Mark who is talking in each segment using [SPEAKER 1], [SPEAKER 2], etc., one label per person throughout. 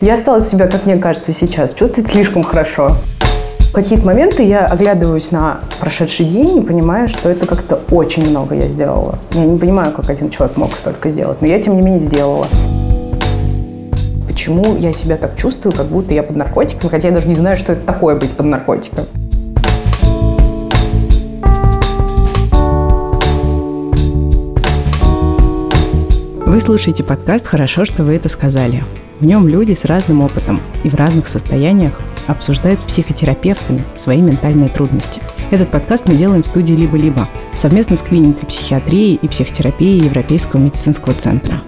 [SPEAKER 1] Я стала себя, как мне кажется, сейчас чувствовать слишком хорошо. В какие-то моменты я оглядываюсь на прошедший день и понимаю, что это как-то очень много я сделала. Я не понимаю, как один человек мог столько сделать, но я, тем не менее, сделала. Почему я себя так чувствую, как будто я под наркотиком, хотя я даже не знаю, что это такое быть под наркотиком.
[SPEAKER 2] Вы слушаете подкаст «Хорошо, что вы это сказали». В нем люди с разным опытом и в разных состояниях обсуждают психотерапевтами свои ментальные трудности. Этот подкаст мы делаем в студии «Либо-либо» совместно с клиникой психиатрии и психотерапии Европейского медицинского центра.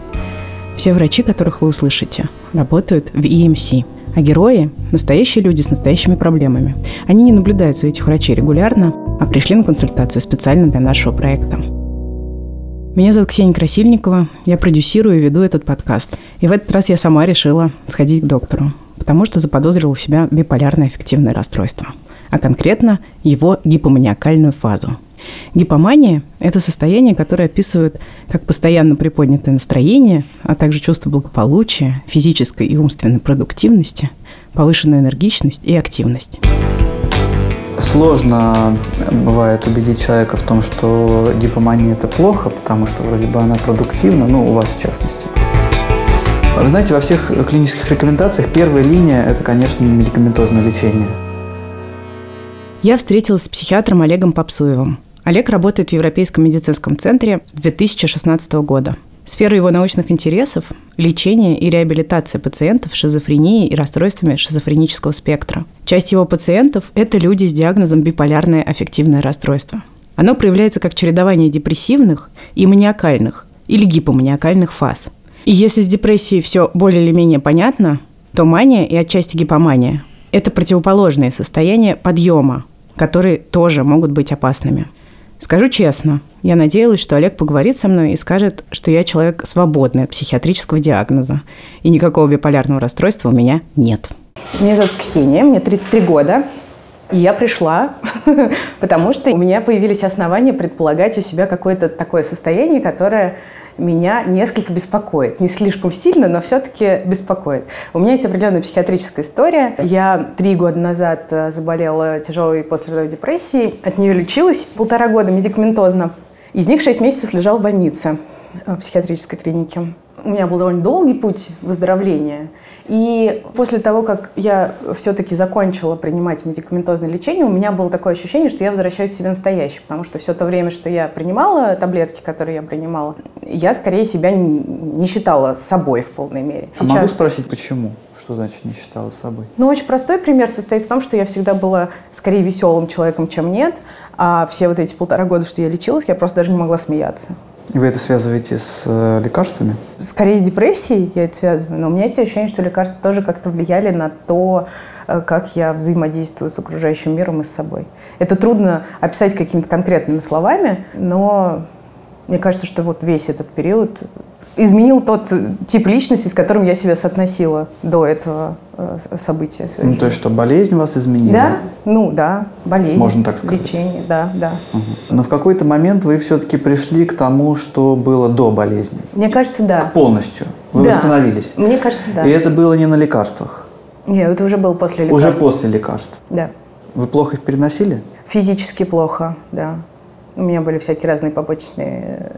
[SPEAKER 2] Все врачи, которых вы услышите, работают в EMC, а герои – настоящие люди с настоящими проблемами. Они не наблюдаются у этих врачей регулярно, а пришли на консультацию специально для нашего проекта. Меня зовут Ксения Красильникова, я продюсирую и веду этот подкаст. И в этот раз я сама решила сходить к доктору, потому что заподозрила у себя биполярное аффективное расстройство, а конкретно его гипоманиакальную фазу. Гипомания – это состояние, которое описывает как постоянно приподнятое настроение, а также чувство благополучия, физической и умственной продуктивности, повышенную энергичность и активность.
[SPEAKER 3] Сложно бывает убедить человека в том, что гипомания это плохо, потому что вроде бы она продуктивна, ну, у вас в частности. Вы знаете, во всех клинических рекомендациях первая линия – это, конечно, медикаментозное лечение.
[SPEAKER 2] Я встретилась с психиатром Олегом Попсуевым. Олег работает в Европейском медицинском центре с 2016 года – Сфера его научных интересов – лечение и реабилитация пациентов с шизофренией и расстройствами шизофренического спектра. Часть его пациентов – это люди с диагнозом биполярное аффективное расстройство. Оно проявляется как чередование депрессивных и маниакальных или гипоманиакальных фаз. И если с депрессией все более или менее понятно, то мания и отчасти гипомания – это противоположные состояния подъема, которые тоже могут быть опасными – Скажу честно, я надеялась, что Олег поговорит со мной и скажет, что я человек свободный от психиатрического диагноза, и никакого биполярного расстройства у меня нет.
[SPEAKER 1] Меня зовут Ксения, мне 33 года. И я пришла, потому что у меня появились основания предполагать у себя какое-то такое состояние, которое меня несколько беспокоит. Не слишком сильно, но все-таки беспокоит. У меня есть определенная психиатрическая история. Я три года назад э, заболела тяжелой послеродовой депрессией. От нее лечилась полтора года медикаментозно. Из них шесть месяцев лежал в больнице в психиатрической клинике. У меня был довольно долгий путь выздоровления. И после того, как я все-таки закончила принимать медикаментозное лечение, у меня было такое ощущение, что я возвращаюсь к себе настоящей, потому что все то время, что я принимала таблетки, которые я принимала, я скорее себя не считала собой в полной мере.
[SPEAKER 3] Сейчас... А могу спросить, почему? Что значит не считала собой?
[SPEAKER 1] Ну, очень простой пример состоит в том, что я всегда была скорее веселым человеком, чем нет. А все вот эти полтора года, что я лечилась, я просто даже не могла смеяться.
[SPEAKER 3] И вы это связываете с э, лекарствами?
[SPEAKER 1] Скорее с депрессией я это связываю, но у меня есть ощущение, что лекарства тоже как-то влияли на то, э, как я взаимодействую с окружающим миром и с собой. Это трудно описать какими-то конкретными словами, но мне кажется, что вот весь этот период изменил тот тип личности, с которым я себя соотносила до этого э, события.
[SPEAKER 3] Ну, то есть, что болезнь вас изменила?
[SPEAKER 1] Да, ну да, болезнь.
[SPEAKER 3] Можно так сказать.
[SPEAKER 1] Лечение, да, да.
[SPEAKER 3] Угу. Но в какой-то момент вы все-таки пришли к тому, что было до болезни?
[SPEAKER 1] Мне кажется, да.
[SPEAKER 3] Полностью? Вы
[SPEAKER 1] да.
[SPEAKER 3] восстановились?
[SPEAKER 1] Мне кажется, да.
[SPEAKER 3] И это было не на лекарствах?
[SPEAKER 1] Нет, это уже было после лекарств.
[SPEAKER 3] Уже после лекарств?
[SPEAKER 1] Да.
[SPEAKER 3] Вы плохо их переносили?
[SPEAKER 1] Физически плохо, да. У меня были всякие разные побочные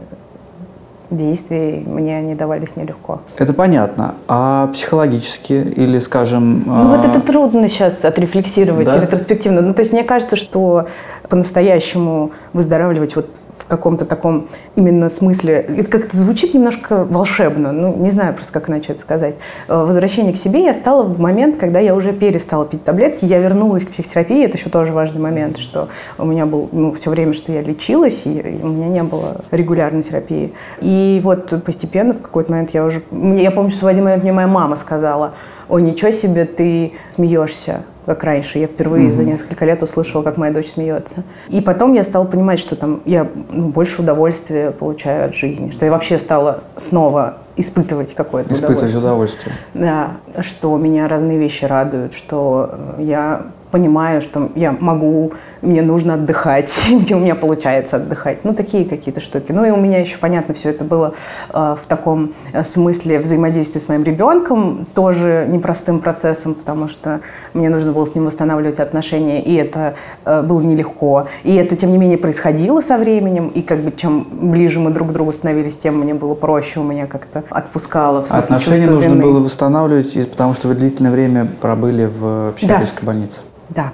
[SPEAKER 1] действий мне не давались нелегко.
[SPEAKER 3] Это понятно. А психологически или, скажем...
[SPEAKER 1] Ну вот а, это трудно сейчас отрефлексировать да? ретроспективно. Ну то есть мне кажется, что по-настоящему выздоравливать вот в каком-то таком именно смысле. Это как-то звучит немножко волшебно, ну, не знаю просто, как иначе это сказать. Э, возвращение к себе я стала в момент, когда я уже перестала пить таблетки, я вернулась к психотерапии, это еще тоже важный момент, что у меня был, ну, все время, что я лечилась, и, у меня не было регулярной терапии. И вот постепенно в какой-то момент я уже... Я помню, что в один момент мне моя мама сказала, ой, ничего себе, ты смеешься как раньше. Я впервые mm-hmm. за несколько лет услышала, как моя дочь смеется. И потом я стала понимать, что там я ну, больше удовольствия получаю от жизни, что я вообще стала снова испытывать какое-то
[SPEAKER 3] испытывать удовольствие. удовольствие.
[SPEAKER 1] Да, что меня разные вещи радуют, что я понимаю, что я могу, мне нужно отдыхать, где у меня получается отдыхать. Ну, такие какие-то штуки. Ну, и у меня еще, понятно, все это было э, в таком э, смысле взаимодействия с моим ребенком, тоже непростым процессом, потому что мне нужно было с ним восстанавливать отношения, и это э, было нелегко. И это, тем не менее, происходило со временем, и как бы чем ближе мы друг к другу становились, тем мне было проще, у меня как-то отпускало.
[SPEAKER 3] Смысле, Отношения нужно вины. было восстанавливать, потому что вы длительное время пробыли в психиатрической да. больнице.
[SPEAKER 1] Да.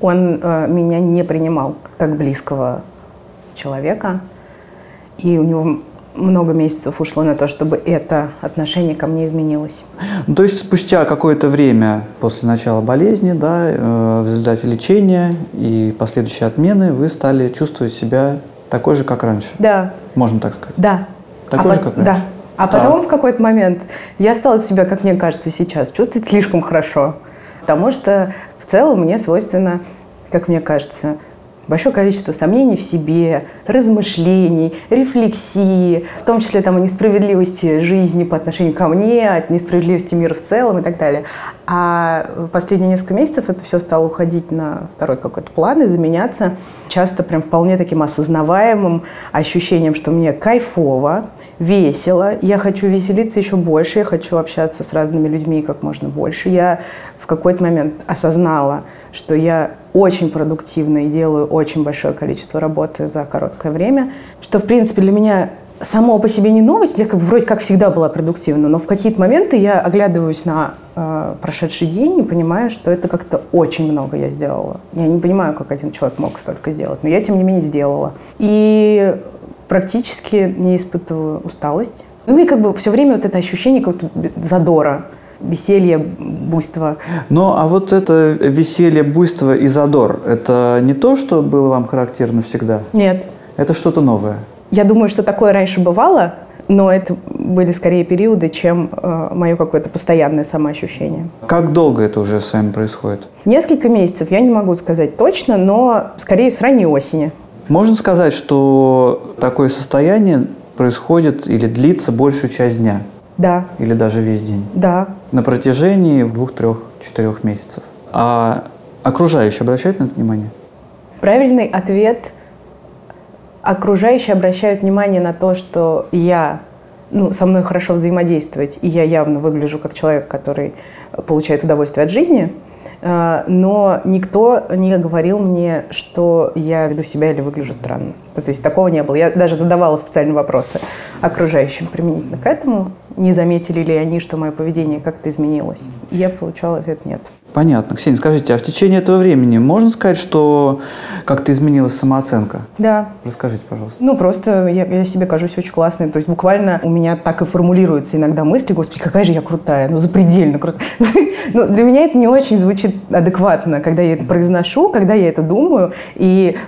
[SPEAKER 1] Он э, меня не принимал как близкого человека. И у него много месяцев ушло на то, чтобы это отношение ко мне изменилось.
[SPEAKER 3] Ну, то есть спустя какое-то время после начала болезни, да, э, в результате лечения и последующей отмены вы стали чувствовать себя такой же, как раньше?
[SPEAKER 1] Да.
[SPEAKER 3] Можно так сказать?
[SPEAKER 1] Да.
[SPEAKER 3] Такой а же, как раньше?
[SPEAKER 1] Да. А потом в какой-то момент я стала себя, как мне кажется сейчас, чувствовать слишком хорошо. Потому что в целом мне свойственно, как мне кажется, большое количество сомнений в себе, размышлений, рефлексии, в том числе там, о несправедливости жизни по отношению ко мне, от несправедливости мира в целом и так далее. А последние несколько месяцев это все стало уходить на второй какой-то план и заменяться часто прям вполне таким осознаваемым ощущением, что мне кайфово, весело, я хочу веселиться еще больше, я хочу общаться с разными людьми как можно больше. Я в какой-то момент осознала, что я очень продуктивна и делаю очень большое количество работы за короткое время, что, в принципе, для меня само по себе не новость, я как вроде как всегда была продуктивна, но в какие-то моменты я оглядываюсь на э, прошедший день и понимаю, что это как-то очень много я сделала. Я не понимаю, как один человек мог столько сделать, но я, тем не менее, сделала. И практически не испытываю усталость. Ну и как бы все время вот это ощущение какого-то задора, веселья, буйства.
[SPEAKER 3] Ну, а вот это веселье, буйство и задор, это не то, что было вам характерно всегда?
[SPEAKER 1] Нет.
[SPEAKER 3] Это что-то новое?
[SPEAKER 1] Я думаю, что такое раньше бывало, но это были скорее периоды, чем э, мое какое-то постоянное самоощущение.
[SPEAKER 3] Как долго это уже с вами происходит?
[SPEAKER 1] Несколько месяцев, я не могу сказать точно, но скорее с ранней осени.
[SPEAKER 3] Можно сказать, что такое состояние происходит или длится большую часть дня?
[SPEAKER 1] Да.
[SPEAKER 3] Или даже весь день?
[SPEAKER 1] Да.
[SPEAKER 3] На протяжении двух, трех, четырех месяцев. А окружающие обращают на это внимание?
[SPEAKER 1] Правильный ответ – окружающие обращают внимание на то, что я, ну, со мной хорошо взаимодействовать, и я явно выгляжу как человек, который получает удовольствие от жизни – но никто не говорил мне, что я веду себя или выгляжу странно. То есть такого не было. Я даже задавала специальные вопросы окружающим применительно к этому. Не заметили ли они, что мое поведение как-то изменилось? Я получала ответ «нет».
[SPEAKER 3] Понятно. Ксения, скажите, а в течение этого времени можно сказать, что как-то изменилась самооценка?
[SPEAKER 1] Да.
[SPEAKER 3] Расскажите, пожалуйста.
[SPEAKER 1] Ну, просто я, я себе кажусь очень классной. То есть буквально у меня так и формулируются иногда мысли, господи, какая же я крутая, ну, запредельно крутая. Но для меня это не очень звучит адекватно, когда я это произношу, когда я это думаю. И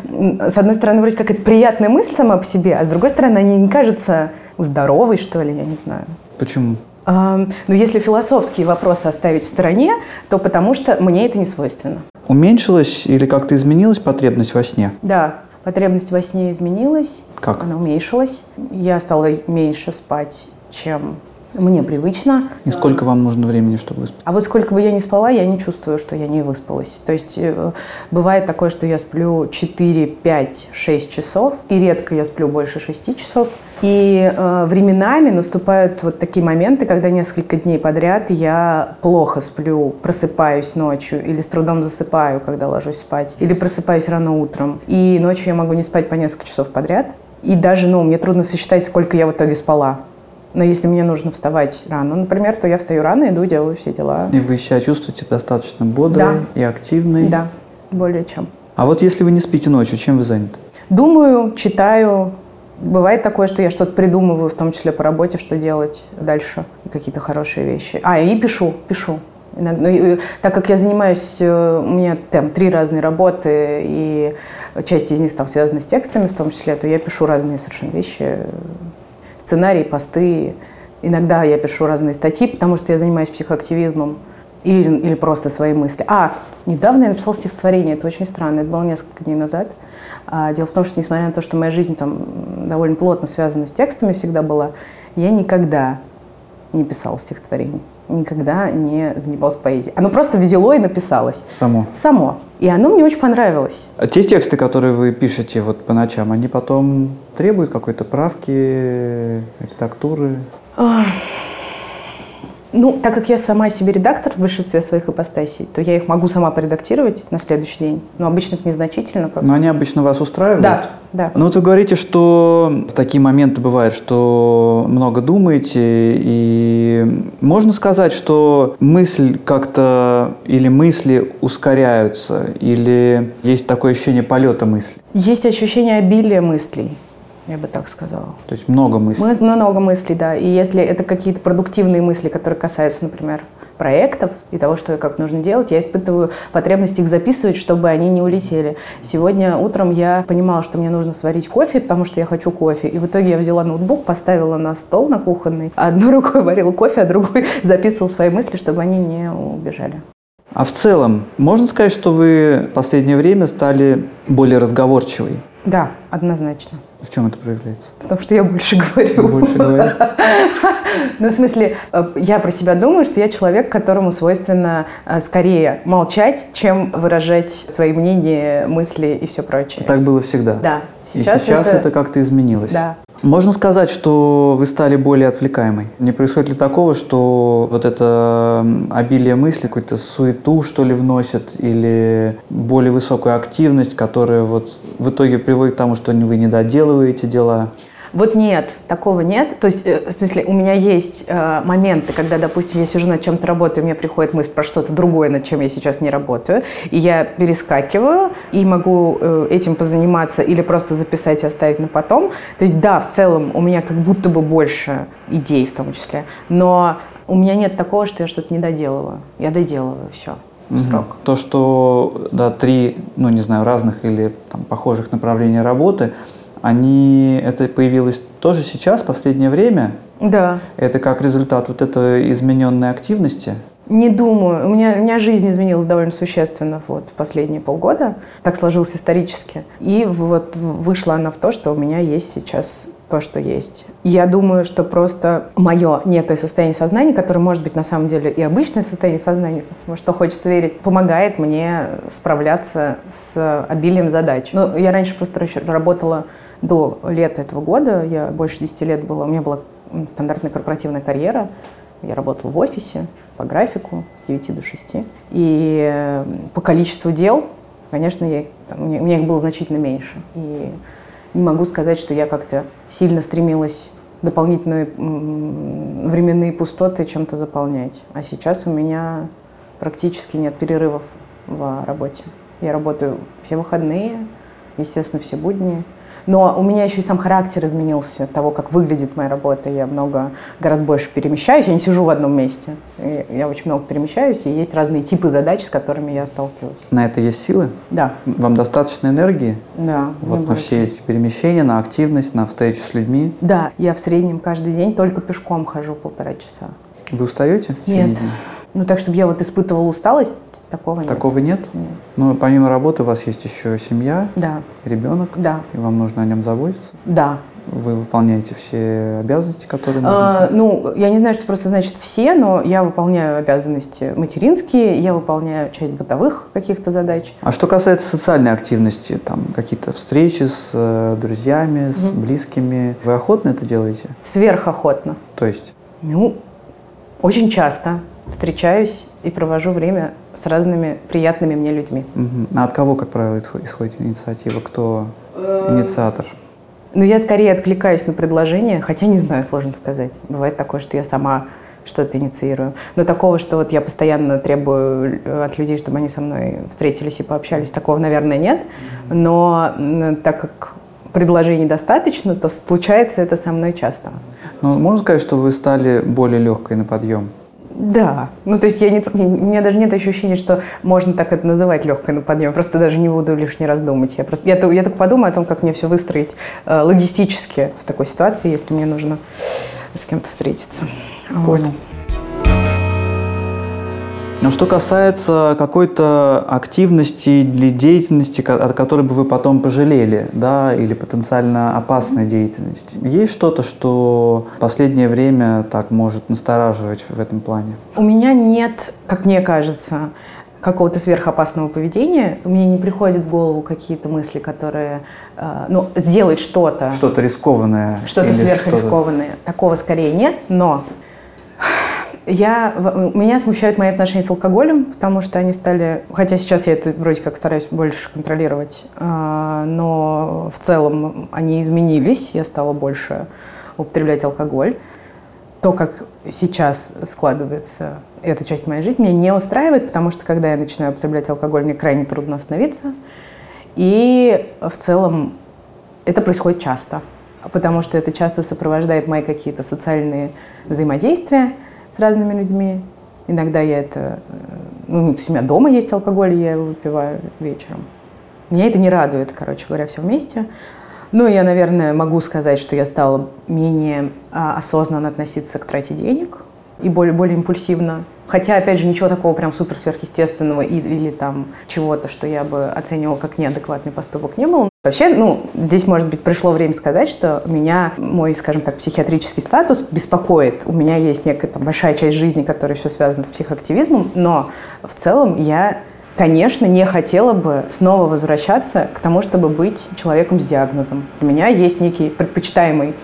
[SPEAKER 1] с одной стороны, вроде как это приятная мысль сама по себе, а с другой стороны, она не кажется здоровой, что ли, я не знаю.
[SPEAKER 3] Почему?
[SPEAKER 1] Но ну, если философские вопросы оставить в стороне, то потому что мне это не свойственно.
[SPEAKER 3] Уменьшилась или как-то изменилась потребность во сне?
[SPEAKER 1] Да, потребность во сне изменилась.
[SPEAKER 3] Как?
[SPEAKER 1] Она уменьшилась. Я стала меньше спать, чем мне привычно.
[SPEAKER 3] И сколько вам нужно времени, чтобы выспаться?
[SPEAKER 1] А вот сколько бы я ни спала, я не чувствую, что я не выспалась. То есть э, бывает такое, что я сплю 4, 5, 6 часов, и редко я сплю больше 6 часов. И э, временами наступают вот такие моменты, когда несколько дней подряд я плохо сплю, просыпаюсь ночью или с трудом засыпаю, когда ложусь спать, или просыпаюсь рано утром. И ночью я могу не спать по несколько часов подряд. И даже, ну, мне трудно сосчитать, сколько я в итоге спала. Но если мне нужно вставать рано, например, то я встаю рано, иду, делаю все дела.
[SPEAKER 3] И вы себя чувствуете достаточно бодрой
[SPEAKER 1] да.
[SPEAKER 3] и активной?
[SPEAKER 1] Да, более чем.
[SPEAKER 3] А вот если вы не спите ночью, чем вы заняты?
[SPEAKER 1] Думаю, читаю. Бывает такое, что я что-то придумываю, в том числе по работе, что делать дальше, какие-то хорошие вещи. А, и пишу, пишу. Иногда, ну, так как я занимаюсь, э, у меня там три разные работы, и часть из них там связана с текстами в том числе, то я пишу разные совершенно вещи сценарии, посты. Иногда я пишу разные статьи, потому что я занимаюсь психоактивизмом. Или, или просто свои мысли. А, недавно я написала стихотворение, это очень странно, это было несколько дней назад. А, дело в том, что несмотря на то, что моя жизнь там довольно плотно связана с текстами всегда была, я никогда не писала стихотворений. Никогда не занималась поэзией. Оно просто взяло и написалось.
[SPEAKER 3] Само.
[SPEAKER 1] Само. И оно мне очень понравилось.
[SPEAKER 3] А те тексты, которые вы пишете вот по ночам, они потом требуют какой-то правки, редактуры?
[SPEAKER 1] Ну, так как я сама себе редактор в большинстве своих ипостасей, то я их могу сама поредактировать на следующий день. Но обычно это незначительно. Как...
[SPEAKER 3] Но они обычно вас устраивают?
[SPEAKER 1] Да, да.
[SPEAKER 3] Ну вот вы говорите, что такие моменты бывают, что много думаете, и можно сказать, что мысль как-то или мысли ускоряются, или есть такое ощущение полета мысли?
[SPEAKER 1] Есть ощущение обилия мыслей я бы так сказала.
[SPEAKER 3] То есть много мыслей?
[SPEAKER 1] Мы, много мыслей, да. И если это какие-то продуктивные мысли, которые касаются, например, проектов и того, что и как нужно делать, я испытываю потребность их записывать, чтобы они не улетели. Сегодня утром я понимала, что мне нужно сварить кофе, потому что я хочу кофе. И в итоге я взяла ноутбук, поставила на стол на кухонный, одной рукой варила кофе, а другой записывала свои мысли, чтобы они не убежали.
[SPEAKER 3] А в целом, можно сказать, что вы в последнее время стали более разговорчивой?
[SPEAKER 1] Да, однозначно.
[SPEAKER 3] В чем это проявляется?
[SPEAKER 1] В том, что я больше говорю.
[SPEAKER 3] Больше говорю.
[SPEAKER 1] Ну, в смысле, э, я про себя думаю, что я человек, которому свойственно э, скорее молчать, чем выражать свои мнения, мысли и все прочее.
[SPEAKER 3] Так было всегда?
[SPEAKER 1] Да.
[SPEAKER 3] Сейчас и сейчас это, это как-то изменилось?
[SPEAKER 1] Да.
[SPEAKER 3] Можно сказать, что вы стали более отвлекаемой. Не происходит ли такого, что вот это обилие мыслей, какую-то суету, что ли, вносит, или более высокую активность, которая вот в итоге приводит к тому, что вы не доделываете дела?
[SPEAKER 1] Вот нет, такого нет. То есть, э, в смысле, у меня есть э, моменты, когда, допустим, я сижу над чем-то работаю, мне приходит мысль про что-то другое, над чем я сейчас не работаю, и я перескакиваю и могу э, этим позаниматься или просто записать и оставить на потом. То есть, да, в целом у меня как будто бы больше идей в том числе, но у меня нет такого, что я что-то не доделываю. Я доделываю все. Срок.
[SPEAKER 3] То, что да, три, ну не знаю, разных или там, похожих направления работы, они, это появилось тоже сейчас, в последнее время?
[SPEAKER 1] Да.
[SPEAKER 3] Это как результат вот этой измененной активности?
[SPEAKER 1] Не думаю. У меня, у меня жизнь изменилась довольно существенно вот, в последние полгода. Так сложилось исторически. И вот вышла она в то, что у меня есть сейчас то, что есть. Я думаю, что просто мое некое состояние сознания, которое может быть на самом деле и обычное состояние сознания, во что хочется верить, помогает мне справляться с обилием задач. Ну, я раньше просто работала до лета этого года, я больше 10 лет была, у меня была стандартная корпоративная карьера, я работала в офисе по графику с 9 до 6. И э, по количеству дел, конечно, я, меня, у меня их было значительно меньше. И не могу сказать, что я как-то сильно стремилась дополнительные временные пустоты чем-то заполнять. А сейчас у меня практически нет перерывов в работе. Я работаю все выходные, естественно, все будни. Но у меня еще и сам характер изменился, того, как выглядит моя работа. Я много, гораздо больше перемещаюсь, я не сижу в одном месте. Я очень много перемещаюсь, и есть разные типы задач, с которыми я сталкиваюсь.
[SPEAKER 3] На это есть силы?
[SPEAKER 1] Да.
[SPEAKER 3] Вам достаточно энергии?
[SPEAKER 1] Да.
[SPEAKER 3] Вот на все эти перемещения, на активность, на встречу с людьми?
[SPEAKER 1] Да, я в среднем каждый день только пешком хожу полтора часа.
[SPEAKER 3] Вы устаете?
[SPEAKER 1] Нет. Ну, так, чтобы я вот испытывала усталость, такого нет.
[SPEAKER 3] Такого нет?
[SPEAKER 1] Нет.
[SPEAKER 3] Ну, помимо работы у вас есть еще семья,
[SPEAKER 1] да.
[SPEAKER 3] ребенок,
[SPEAKER 1] да.
[SPEAKER 3] и вам нужно о нем заботиться?
[SPEAKER 1] Да.
[SPEAKER 3] Вы выполняете все обязанности, которые нужно?
[SPEAKER 1] А, ну, я не знаю, что просто значит все, но я выполняю обязанности материнские, я выполняю часть бытовых каких-то задач.
[SPEAKER 3] А что касается социальной активности, там какие-то встречи с э, друзьями, с угу. близкими, вы охотно это делаете?
[SPEAKER 1] Сверхохотно.
[SPEAKER 3] То есть?
[SPEAKER 1] Ну, очень часто встречаюсь и провожу время с разными приятными мне людьми.
[SPEAKER 3] Угу. А от кого, как правило, исходит инициатива? Кто инициатор?
[SPEAKER 1] Ну, я скорее откликаюсь на предложение, хотя не знаю, сложно сказать. Бывает такое, что я сама что-то инициирую. Но такого, что вот я постоянно требую э, от людей, чтобы они со мной встретились и пообщались, такого, наверное, нет. Но так как предложений достаточно, то случается это со мной часто.
[SPEAKER 3] Ну, можно сказать, что вы стали более легкой на подъем?
[SPEAKER 1] Да. Ну, то есть я не, у меня даже нет ощущения, что можно так это называть легкой на подъем. Просто даже не буду лишний раз думать. Я, просто, я, я только подумаю о том, как мне все выстроить э, логистически в такой ситуации, если мне нужно с кем-то встретиться.
[SPEAKER 3] Понял. Но что касается какой-то активности или деятельности, от которой бы вы потом пожалели, да, или потенциально опасной деятельности, есть что-то, что в последнее время так может настораживать в этом плане?
[SPEAKER 1] У меня нет, как мне кажется, какого-то сверхопасного поведения, мне не приходят в голову какие-то мысли, которые, э, ну, сделать что-то.
[SPEAKER 3] Что-то рискованное.
[SPEAKER 1] Что-то сверхрискованное. Что Такого скорее нет, но я, меня смущают мои отношения с алкоголем, потому что они стали, хотя сейчас я это вроде как стараюсь больше контролировать, э, но в целом они изменились, я стала больше употреблять алкоголь то, как сейчас складывается эта часть моей жизни, меня не устраивает, потому что когда я начинаю употреблять алкоголь, мне крайне трудно остановиться. И в целом это происходит часто, потому что это часто сопровождает мои какие-то социальные взаимодействия с разными людьми. Иногда я это... Ну, у меня дома есть алкоголь, я его выпиваю вечером. Меня это не радует, короче говоря, все вместе. Ну, я, наверное, могу сказать, что я стала менее а, осознанно относиться к трате денег и более, более импульсивно. Хотя, опять же, ничего такого прям супер сверхъестественного или, там чего-то, что я бы оценивала как неадекватный поступок, не было. Вообще, ну, здесь, может быть, пришло время сказать, что меня, мой, скажем так, психиатрический статус беспокоит. У меня есть некая там большая часть жизни, которая еще связана с психоактивизмом, но в целом я конечно, не хотела бы снова возвращаться к тому, чтобы быть человеком с диагнозом. У меня есть некий предпочитаемый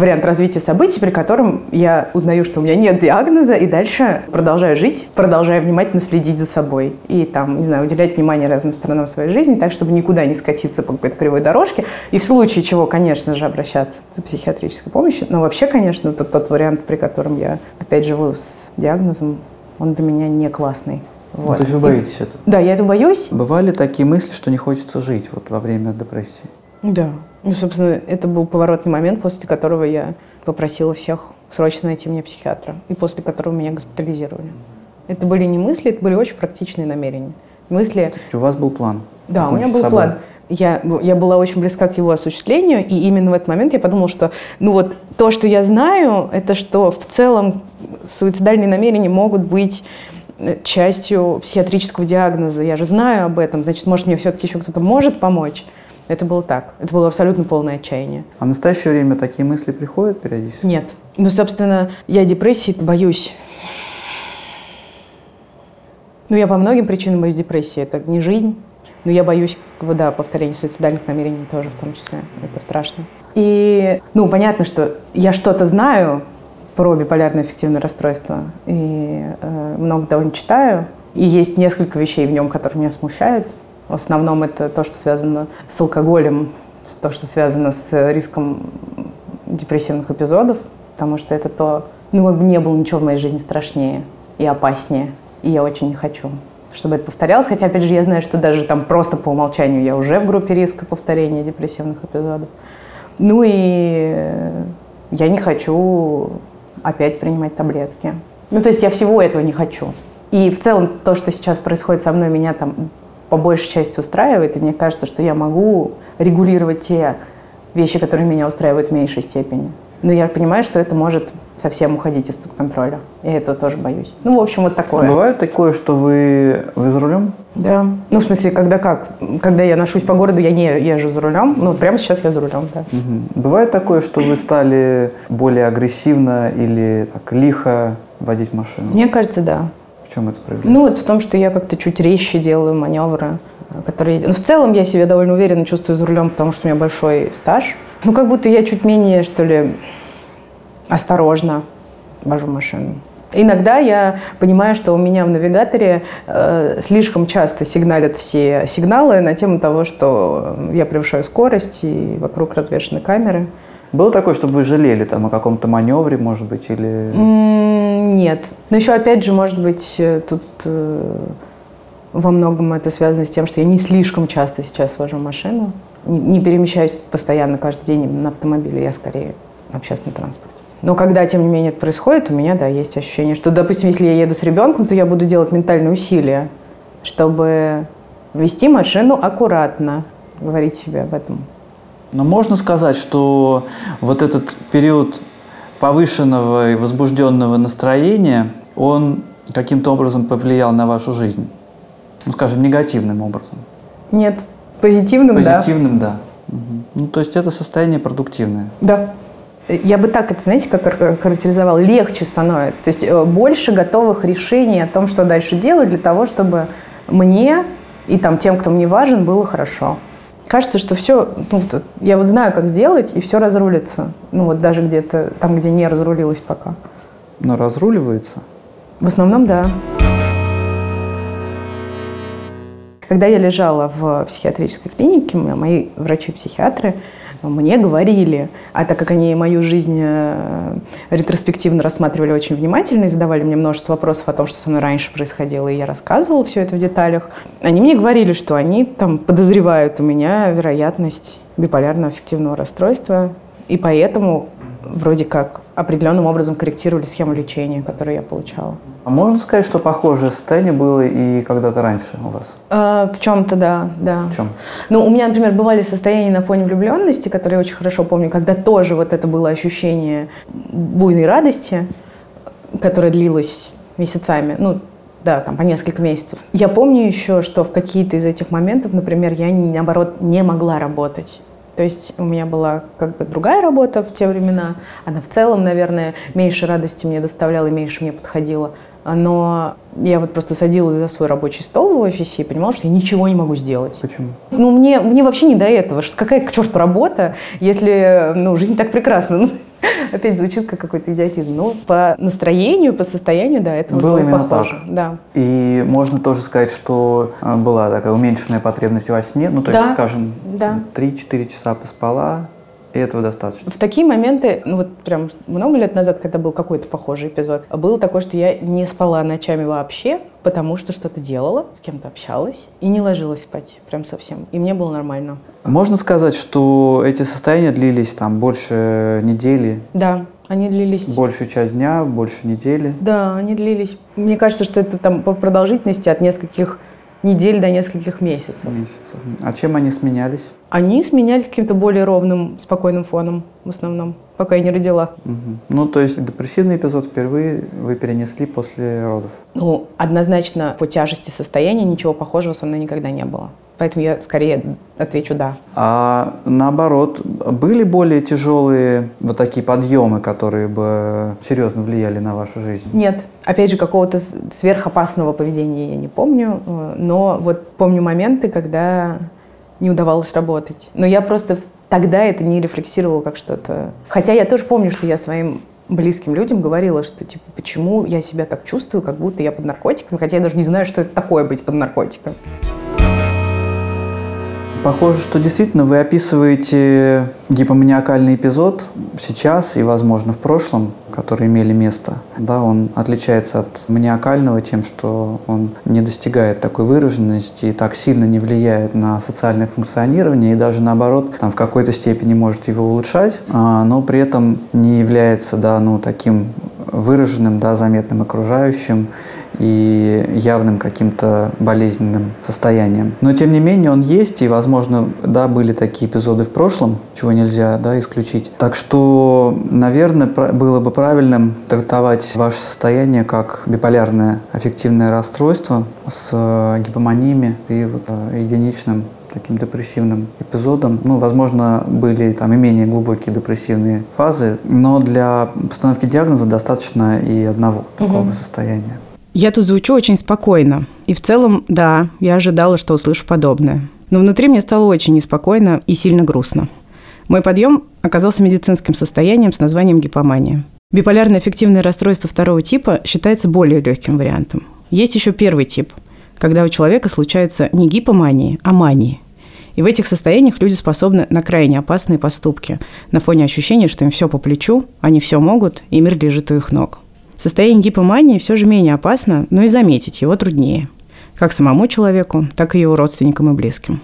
[SPEAKER 1] вариант развития событий, при котором я узнаю, что у меня нет диагноза, и дальше продолжаю жить, продолжаю внимательно следить за собой. И там, не знаю, уделять внимание разным сторонам своей жизни, так, чтобы никуда не скатиться по какой-то кривой дорожке. И в случае чего, конечно же, обращаться за психиатрической помощью. Но вообще, конечно, это тот вариант, при котором я опять живу с диагнозом, он для меня не классный.
[SPEAKER 3] Вот. Ну, то есть вы боитесь этого?
[SPEAKER 1] Да, я этого боюсь.
[SPEAKER 3] Бывали такие мысли, что не хочется жить вот во время депрессии?
[SPEAKER 1] Да. Ну, собственно, это был поворотный момент, после которого я попросила всех срочно найти мне психиатра, и после которого меня госпитализировали. Это были не мысли, это были очень практичные намерения. Мысли...
[SPEAKER 3] У вас был план?
[SPEAKER 1] Да, у меня был собой. план. Я, я была очень близка к его осуществлению, и именно в этот момент я подумала, что ну вот то, что я знаю, это что в целом суицидальные намерения могут быть частью психиатрического диагноза. Я же знаю об этом, значит, может, мне все-таки еще кто-то может помочь. Это было так. Это было абсолютно полное отчаяние.
[SPEAKER 3] А в настоящее время такие мысли приходят периодически?
[SPEAKER 1] Нет. Ну, собственно, я депрессии боюсь. Ну, я по многим причинам боюсь депрессии. Это не жизнь, но я боюсь, да, повторения суицидальных намерений тоже в том числе. Это страшно. И, ну, понятно, что я что-то знаю, про биполярное эффективное расстройство. И э, много довольно читаю. И есть несколько вещей в нем, которые меня смущают. В основном это то, что связано с алкоголем, то, что связано с риском депрессивных эпизодов, потому что это то, ну, не было ничего в моей жизни страшнее и опаснее. И я очень не хочу, чтобы это повторялось. Хотя, опять же, я знаю, что даже там просто по умолчанию я уже в группе риска повторения депрессивных эпизодов. Ну и я не хочу опять принимать таблетки. Ну, то есть я всего этого не хочу. И в целом то, что сейчас происходит со мной, меня там по большей части устраивает, и мне кажется, что я могу регулировать те вещи, которые меня устраивают в меньшей степени. Но я понимаю, что это может совсем уходить из-под контроля. Я этого тоже боюсь. Ну, в общем, вот такое.
[SPEAKER 3] Бывает такое, что вы, вы за рулем?
[SPEAKER 1] Да. Ну, в смысле, когда как? Когда я ношусь по городу, я не езжу за рулем. Ну, прямо сейчас я за рулем, да.
[SPEAKER 3] Угу. Бывает такое, что вы стали более агрессивно или так лихо водить машину?
[SPEAKER 1] Мне кажется, да.
[SPEAKER 3] В чем это проявляется?
[SPEAKER 1] Ну, вот в том, что я как-то чуть резче делаю маневры которые... Ну, в целом я себя довольно уверенно чувствую за рулем, потому что у меня большой стаж. Ну, как будто я чуть менее, что ли, осторожно вожу машину. Иногда я понимаю, что у меня в навигаторе э, слишком часто сигналят все сигналы на тему того, что я превышаю скорость и вокруг развешаны камеры.
[SPEAKER 3] Было такое, чтобы вы жалели там о каком-то маневре, может быть, или...
[SPEAKER 1] нет. Но еще, опять же, может быть, э, тут э, во многом это связано с тем, что я не слишком часто сейчас вожу машину. Не, не перемещаюсь постоянно каждый день на автомобиле, я скорее в общественном транспорте. Но когда, тем не менее, это происходит, у меня, да, есть ощущение, что, допустим, если я еду с ребенком, то я буду делать ментальные усилия, чтобы вести машину аккуратно, говорить себе об этом.
[SPEAKER 3] Но можно сказать, что вот этот период повышенного и возбужденного настроения, он каким-то образом повлиял на вашу жизнь? Ну, скажем, негативным образом.
[SPEAKER 1] Нет. Позитивным,
[SPEAKER 3] Позитивным, да. да. Угу. Ну, то есть это состояние продуктивное.
[SPEAKER 1] Да. Я бы так это, знаете, как характеризовал, легче становится. То есть э, больше готовых решений о том, что дальше делать для того, чтобы мне и там тем, кто мне важен, было хорошо. Кажется, что все, ну, я вот знаю, как сделать, и все разрулится. Ну вот даже где-то там, где не разрулилось пока.
[SPEAKER 3] Но разруливается?
[SPEAKER 1] В основном, да. Когда я лежала в психиатрической клинике, мои врачи-психиатры мне говорили, а так как они мою жизнь э, ретроспективно рассматривали очень внимательно и задавали мне множество вопросов о том, что со мной раньше происходило, и я рассказывала все это в деталях, они мне говорили, что они там подозревают у меня вероятность биполярного аффективного расстройства, и поэтому вроде как определенным образом корректировали схему лечения, которую я получала.
[SPEAKER 3] А можно сказать, что похожее состояние было и когда-то раньше у вас?
[SPEAKER 1] А, в чем-то, да, да.
[SPEAKER 3] В чем?
[SPEAKER 1] Ну, у меня, например, бывали состояния на фоне влюбленности, которые я очень хорошо помню, когда тоже вот это было ощущение буйной радости, которая длилась месяцами, ну, да, там по несколько месяцев. Я помню еще, что в какие-то из этих моментов, например, я, наоборот, не могла работать. То есть у меня была как бы другая работа в те времена. Она в целом, наверное, меньше радости мне доставляла и меньше мне подходила. Но я вот просто садилась за свой рабочий стол в офисе и понимала, что я ничего не могу сделать.
[SPEAKER 3] Почему?
[SPEAKER 1] Ну, мне, мне вообще не до этого. Какая к черту работа, если ну, жизнь так прекрасна. Ну, опять звучит как какой-то идиотизм. Но по настроению, по состоянию, да, это было, именно похоже. Так. Да.
[SPEAKER 3] И можно тоже сказать, что э, была такая уменьшенная потребность во сне. Ну, то есть, да. скажем, да. 3-4 часа поспала, и этого достаточно.
[SPEAKER 1] В такие моменты, ну вот прям много лет назад, когда был какой-то похожий эпизод, было такое, что я не спала ночами вообще, потому что что-то делала, с кем-то общалась и не ложилась спать прям совсем. И мне было нормально.
[SPEAKER 3] Можно сказать, что эти состояния длились там больше недели?
[SPEAKER 1] Да, они длились...
[SPEAKER 3] Большую часть дня, больше недели?
[SPEAKER 1] Да, они длились. Мне кажется, что это там по продолжительности от нескольких недель до нескольких месяцев.
[SPEAKER 3] Месяцев. А чем они сменялись?
[SPEAKER 1] Они сменялись каким-то более ровным, спокойным фоном в основном, пока я не родила.
[SPEAKER 3] Угу. Ну, то есть депрессивный эпизод впервые вы перенесли после родов?
[SPEAKER 1] Ну, однозначно по тяжести состояния ничего похожего со мной никогда не было. Поэтому я скорее отвечу «да».
[SPEAKER 3] А наоборот, были более тяжелые вот такие подъемы, которые бы серьезно влияли на вашу жизнь?
[SPEAKER 1] Нет. Опять же, какого-то сверхопасного поведения я не помню, э, но вот помню моменты, когда не удавалось работать. Но я просто тогда это не рефлексировала как что-то. Хотя я тоже помню, что я своим близким людям говорила, что типа почему я себя так чувствую, как будто я под наркотиками, хотя я даже не знаю, что это такое быть под наркотиком.
[SPEAKER 3] Похоже, что действительно вы описываете гипоманиакальный эпизод сейчас и, возможно, в прошлом, которые имели место. Да, он отличается от маниакального тем, что он не достигает такой выраженности и так сильно не влияет на социальное функционирование и даже наоборот там в какой-то степени может его улучшать, а, но при этом не является да, ну, таким выраженным, да, заметным окружающим и явным каким-то болезненным состоянием. Но тем не менее он есть, и, возможно, да, были такие эпизоды в прошлом, чего нельзя да, исключить. Так что, наверное, было бы правильным трактовать ваше состояние как биполярное аффективное расстройство с э, гипомониями и вот э, единичным таким депрессивным эпизодом. Ну, возможно, были там и менее глубокие депрессивные фазы, но для постановки диагноза достаточно и одного такого угу. состояния.
[SPEAKER 2] Я тут звучу очень спокойно. И в целом, да, я ожидала, что услышу подобное. Но внутри мне стало очень неспокойно и сильно грустно. Мой подъем оказался медицинским состоянием с названием гипомания. Биполярное эффективное расстройство второго типа считается более легким вариантом. Есть еще первый тип, когда у человека случаются не гипомании, а мании. И в этих состояниях люди способны на крайне опасные поступки, на фоне ощущения, что им все по плечу, они все могут, и мир лежит у их ног. Состояние гипомании все же менее опасно, но и заметить его труднее. Как самому человеку, так и его родственникам и близким.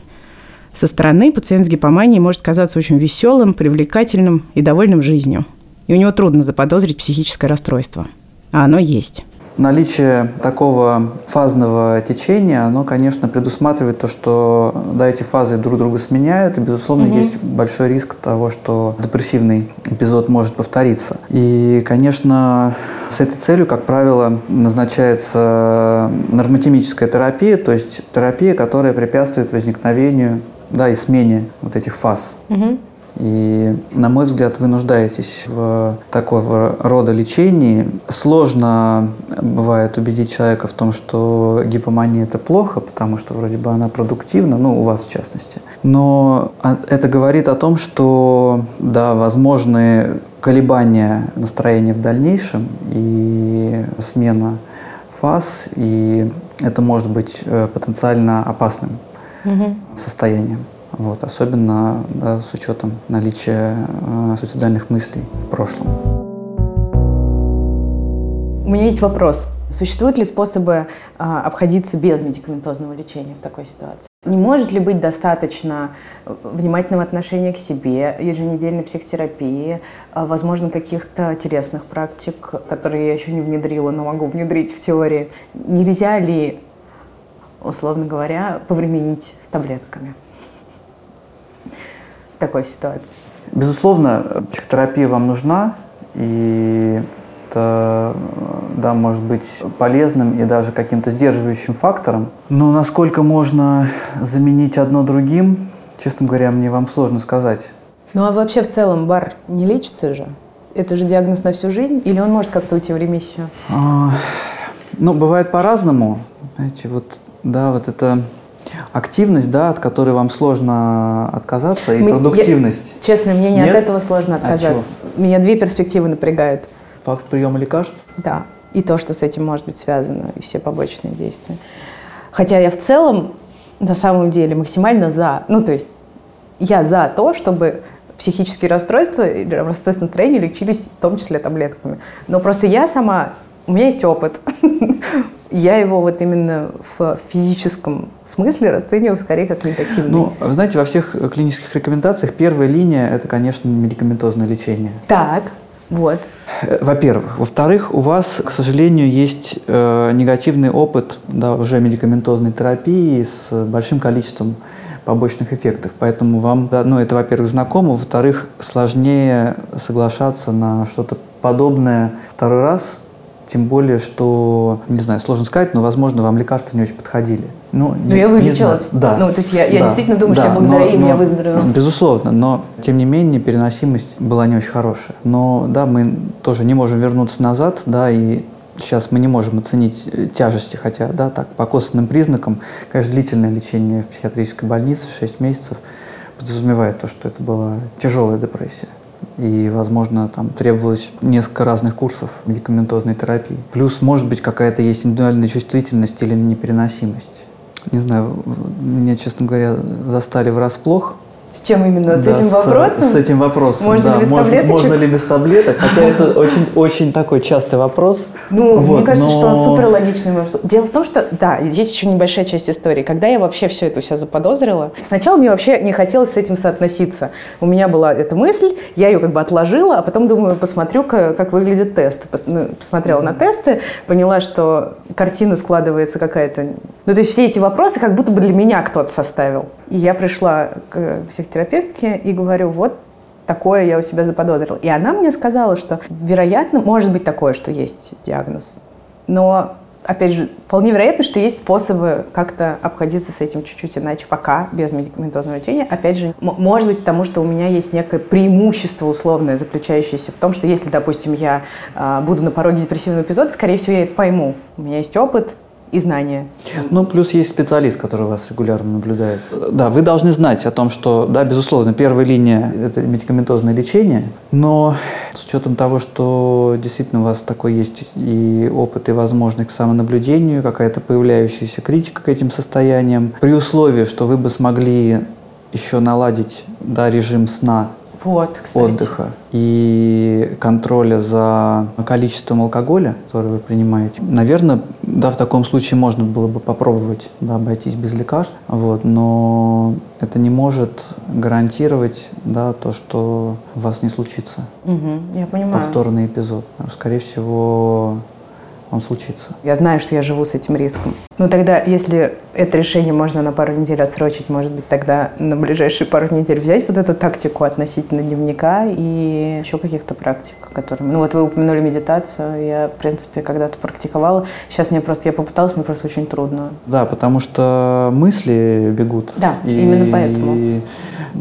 [SPEAKER 2] Со стороны пациент с гипоманией может казаться очень веселым, привлекательным и довольным жизнью. И у него трудно заподозрить психическое расстройство. А оно есть.
[SPEAKER 3] Наличие такого фазного течения, оно, конечно, предусматривает то, что да, эти фазы друг друга сменяют, и, безусловно, угу. есть большой риск того, что депрессивный эпизод может повториться. И, конечно, с этой целью, как правило, назначается нормотемическая терапия, то есть терапия, которая препятствует возникновению да, и смене вот этих фаз. Угу. И, на мой взгляд, вы нуждаетесь в такого рода лечении. Сложно бывает убедить человека в том, что гипомания – это плохо, потому что вроде бы она продуктивна, ну, у вас в частности. Но это говорит о том, что, да, возможны колебания настроения в дальнейшем и смена фаз, и это может быть э, потенциально опасным угу. состоянием. Вот, особенно да, с учетом наличия э, суицидальных мыслей в прошлом.
[SPEAKER 1] У меня есть вопрос. Существуют ли способы э, обходиться без медикаментозного лечения в такой ситуации? Не может ли быть достаточно внимательного отношения к себе, еженедельной психотерапии, э, возможно, каких-то телесных практик, которые я еще не внедрила, но могу внедрить в теории? Нельзя ли, условно говоря, повременить с таблетками? В такой ситуации?
[SPEAKER 3] Безусловно, психотерапия вам нужна, и это да, может быть полезным и даже каким-то сдерживающим фактором. Но насколько можно заменить одно другим, честно говоря, мне вам сложно сказать.
[SPEAKER 1] Ну а вообще в целом бар не лечится же? Это же диагноз на всю жизнь? Или он может как-то уйти в ремиссию? А,
[SPEAKER 3] ну, бывает по-разному. Знаете, вот, да, вот это активность, да, от которой вам сложно отказаться, и Мы, продуктивность.
[SPEAKER 1] Я, честно, мне не Нет? от этого сложно отказаться. А Меня две перспективы напрягают.
[SPEAKER 3] Факт приема лекарств?
[SPEAKER 1] Да. И то, что с этим может быть связано, и все побочные действия. Хотя я в целом, на самом деле, максимально за. Ну, то есть я за то, чтобы психические расстройства, расстройства настроения лечились в том числе таблетками. Но просто я сама, у меня есть опыт. я его вот именно в физическом смысле расцениваю скорее как негативный.
[SPEAKER 3] Ну, вы знаете, во всех клинических рекомендациях первая линия – это, конечно, медикаментозное лечение.
[SPEAKER 1] Так, вот.
[SPEAKER 3] Э, во-первых. Во-вторых, у вас, к сожалению, есть э, негативный опыт да, уже медикаментозной терапии с большим количеством побочных эффектов. Поэтому вам, да, ну, это, во-первых, знакомо, во-вторых, сложнее соглашаться на что-то подобное второй раз, тем более, что, не знаю, сложно сказать, но, возможно, вам лекарства не очень подходили.
[SPEAKER 1] Ну, но не, я вылечилась.
[SPEAKER 3] Да.
[SPEAKER 1] Ну, то есть я, я да, действительно думаю, да, что я благодаря но, им но, я выздоровела.
[SPEAKER 3] Безусловно, но, тем не менее, переносимость была не очень хорошая. Но, да, мы тоже не можем вернуться назад, да, и сейчас мы не можем оценить э, тяжести, хотя, да, так, по косвенным признакам, конечно, длительное лечение в психиатрической больнице, 6 месяцев, подразумевает то, что это была тяжелая депрессия и, возможно, там требовалось несколько разных курсов медикаментозной терапии. Плюс, может быть, какая-то есть индивидуальная чувствительность или непереносимость. Не знаю, меня, честно говоря, застали врасплох,
[SPEAKER 1] с чем именно? С
[SPEAKER 3] да,
[SPEAKER 1] этим вопросом?
[SPEAKER 3] С, с этим вопросом,
[SPEAKER 1] можно
[SPEAKER 3] да.
[SPEAKER 1] Ли без можно, таблеточек?
[SPEAKER 3] можно ли без таблеток? Хотя это очень, очень такой частый вопрос.
[SPEAKER 1] Ну, вот, мне кажется, но... что он супер логичный. Дело в том, что, да, есть еще небольшая часть истории. Когда я вообще все это у себя заподозрила, сначала мне вообще не хотелось с этим соотноситься. У меня была эта мысль, я ее как бы отложила, а потом думаю, посмотрю, как выглядит тест. Ну, посмотрела на тесты, поняла, что картина складывается какая-то... Ну, то есть все эти вопросы как будто бы для меня кто-то составил. И я пришла к психотерапевтке и говорю, вот такое я у себя заподозрила. И она мне сказала, что, вероятно, может быть такое, что есть диагноз. Но, опять же, вполне вероятно, что есть способы как-то обходиться с этим чуть-чуть иначе, пока без медикаментозного лечения. Опять же, может быть, потому что у меня есть некое преимущество условное, заключающееся в том, что если, допустим, я э, буду на пороге депрессивного эпизода, скорее всего, я это пойму. У меня есть опыт, и знания.
[SPEAKER 3] Ну, плюс есть специалист, который вас регулярно наблюдает. Да, вы должны знать о том, что, да, безусловно, первая линия – это медикаментозное лечение, но с учетом того, что действительно у вас такой есть и опыт, и возможность к самонаблюдению, какая-то появляющаяся критика к этим состояниям, при условии, что вы бы смогли еще наладить да, режим сна
[SPEAKER 1] вот, кстати.
[SPEAKER 3] отдыха и контроля за количеством алкоголя, который вы принимаете. Наверное, да, в таком случае можно было бы попробовать да, обойтись без лекарств, вот, но это не может гарантировать да, то, что у вас не случится.
[SPEAKER 1] Угу, я понимаю.
[SPEAKER 3] Повторный эпизод. Скорее всего, он случится.
[SPEAKER 1] Я знаю, что я живу с этим риском. Но тогда, если это решение можно на пару недель отсрочить, может быть, тогда на ближайшие пару недель взять вот эту тактику относительно дневника и еще каких-то практик, которые... Ну вот вы упомянули медитацию, я, в принципе, когда-то практиковала. Сейчас мне просто, я попыталась, мне просто очень трудно.
[SPEAKER 3] Да, потому что мысли бегут.
[SPEAKER 1] Да, и именно поэтому.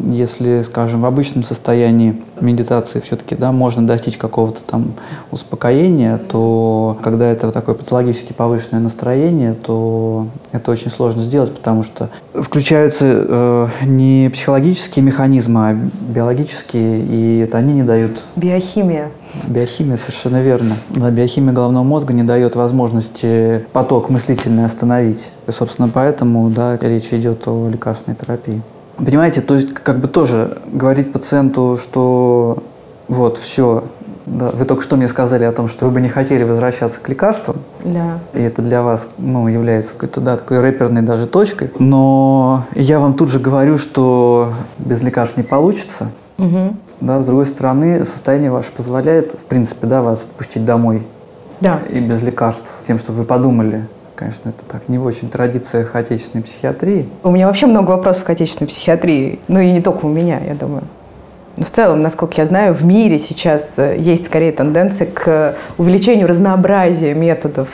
[SPEAKER 3] Если, скажем, в обычном состоянии медитации все-таки да, можно достичь какого-то там успокоения, то когда это такое патологически повышенное настроение, то это очень сложно сделать, потому что включаются э, не психологические механизмы, а биологические, и это они не дают...
[SPEAKER 1] Биохимия.
[SPEAKER 3] Биохимия, совершенно верно. Да, биохимия головного мозга не дает возможности поток мыслительный остановить. И, собственно, поэтому да, речь идет о лекарственной терапии. Понимаете, то есть как бы тоже говорить пациенту, что вот все, да, вы только что мне сказали о том, что вы бы не хотели возвращаться к лекарствам.
[SPEAKER 1] Да.
[SPEAKER 3] И это для вас ну, является какой-то да, такой рэперной даже точкой. Но я вам тут же говорю, что без лекарств не получится.
[SPEAKER 1] Угу.
[SPEAKER 3] Да, с другой стороны, состояние ваше позволяет, в принципе, да, вас отпустить домой.
[SPEAKER 1] Да.
[SPEAKER 3] И без лекарств. Тем, чтобы вы подумали, Конечно, это так не в очень традициях отечественной психиатрии.
[SPEAKER 1] У меня вообще много вопросов к отечественной психиатрии. Ну и не только у меня, я думаю. Но в целом, насколько я знаю, в мире сейчас э, есть скорее тенденция к увеличению разнообразия методов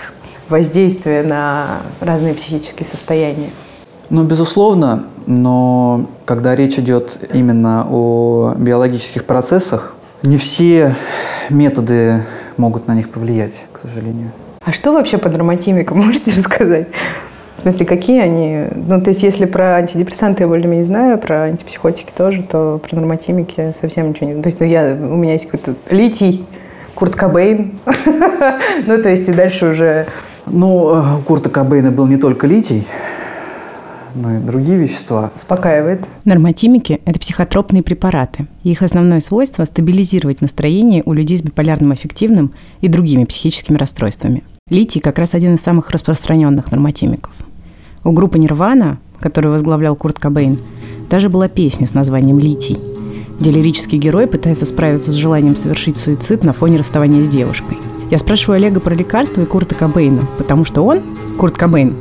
[SPEAKER 1] воздействия на разные психические состояния.
[SPEAKER 3] Ну, безусловно, но когда речь идет именно о биологических процессах, не все методы могут на них повлиять, к сожалению.
[SPEAKER 1] А что вообще по нормотимикам можете рассказать? В смысле, какие они? Ну, то есть, если про антидепрессанты я более-менее знаю, про антипсихотики тоже, то про нормотимики совсем ничего не... То есть, ну, я, у меня есть какой-то литий, Курт Кобейн. ну, то есть, и дальше уже...
[SPEAKER 3] Ну, э, у Курта Кобейна был не только литий, но и другие вещества.
[SPEAKER 1] Успокаивает.
[SPEAKER 2] Нормотимики – это психотропные препараты. Их основное свойство – стабилизировать настроение у людей с биполярным аффективным и другими психическими расстройствами. Литий как раз один из самых распространенных нормотимиков. У группы «Нирвана», которую возглавлял Курт Кобейн, даже была песня с названием «Литий», где лирический герой пытается справиться с желанием совершить суицид на фоне расставания с девушкой. Я спрашиваю Олега про лекарства и Курта Кобейна, потому что он, Курт Кобейн,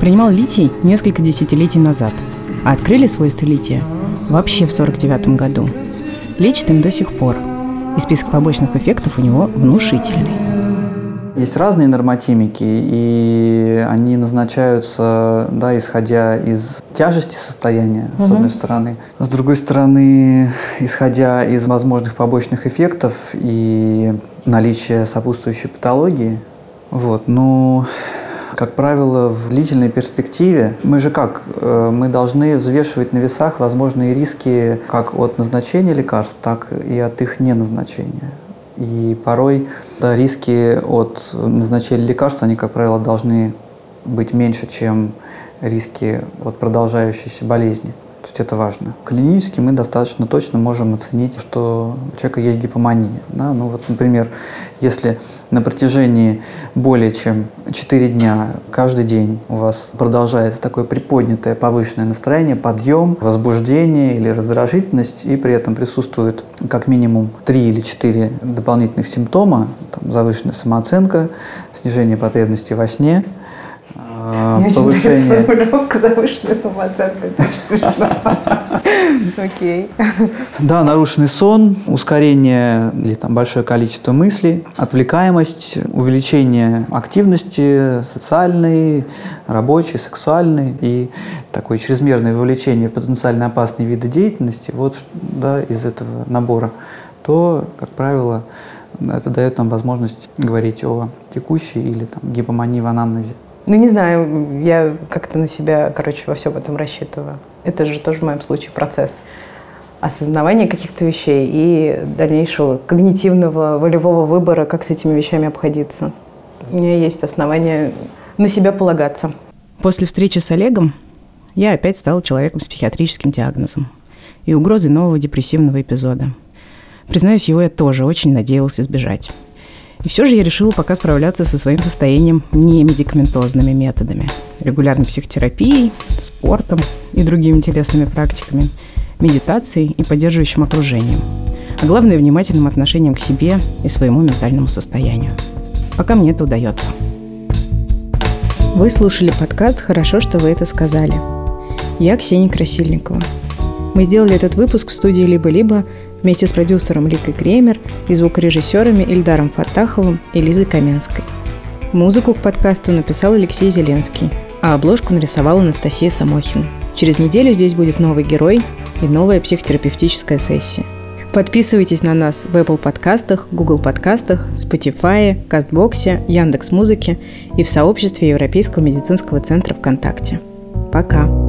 [SPEAKER 2] принимал литий несколько десятилетий назад, а открыли свойства лития вообще в 49 году. Лечит им до сих пор, и список побочных эффектов у него внушительный.
[SPEAKER 3] Есть разные нормотимики, и они назначаются, да, исходя из тяжести состояния, угу. с одной стороны. С другой стороны, исходя из возможных побочных эффектов и наличия сопутствующей патологии. Вот, но как правило, в длительной перспективе мы же как? Э, мы должны взвешивать на весах возможные риски как от назначения лекарств, так и от их неназначения. И порой да, риски от назначения лекарств, они, как правило, должны быть меньше, чем риски от продолжающейся болезни. То есть это важно. Клинически мы достаточно точно можем оценить, что у человека есть гипомания. Да? Ну вот, например, если на протяжении более чем 4 дня каждый день у вас продолжается такое приподнятое повышенное настроение, подъем, возбуждение или раздражительность, и при этом присутствует как минимум 3 или 4 дополнительных симптома, там, завышенная самооценка, снижение потребностей во сне –
[SPEAKER 1] Мне повышение. очень нравится формулировка завышенная самооценка. Это очень смешно. Окей.
[SPEAKER 3] Да, нарушенный сон, ускорение или там большое количество мыслей, отвлекаемость, увеличение активности социальной, рабочей, сексуальной и такое чрезмерное вовлечение в потенциально опасные виды деятельности, вот да, из этого набора, то, как правило, это дает нам возможность говорить о текущей или там, гипомании в анамнезе.
[SPEAKER 1] Ну, не знаю, я как-то на себя, короче, во всем этом рассчитываю. Это же тоже в моем случае процесс осознавания каких-то вещей и дальнейшего когнитивного, волевого выбора, как с этими вещами обходиться. У меня есть основания на себя полагаться.
[SPEAKER 2] После встречи с Олегом я опять стала человеком с психиатрическим диагнозом и угрозой нового депрессивного эпизода. Признаюсь, его я тоже очень надеялась избежать. И все же я решила пока справляться со своим состоянием не медикаментозными методами. Регулярной психотерапией, спортом и другими телесными практиками, медитацией и поддерживающим окружением. А главное – внимательным отношением к себе и своему ментальному состоянию.
[SPEAKER 1] пока мне это удается. Вы слушали подкаст «Хорошо, что вы это сказали». Я Ксения Красильникова. Мы сделали этот выпуск в студии «Либо-либо» вместе с продюсером Ликой Кремер и звукорежиссерами Ильдаром Фатаховым и Лизой Каменской. Музыку к подкасту написал Алексей Зеленский, а обложку нарисовала Анастасия Самохина. Через неделю здесь будет новый герой и новая психотерапевтическая сессия. Подписывайтесь на нас в Apple подкастах, Google подкастах, Spotify, Кастбоксе, Яндекс Музыке и в сообществе Европейского медицинского центра ВКонтакте. Пока!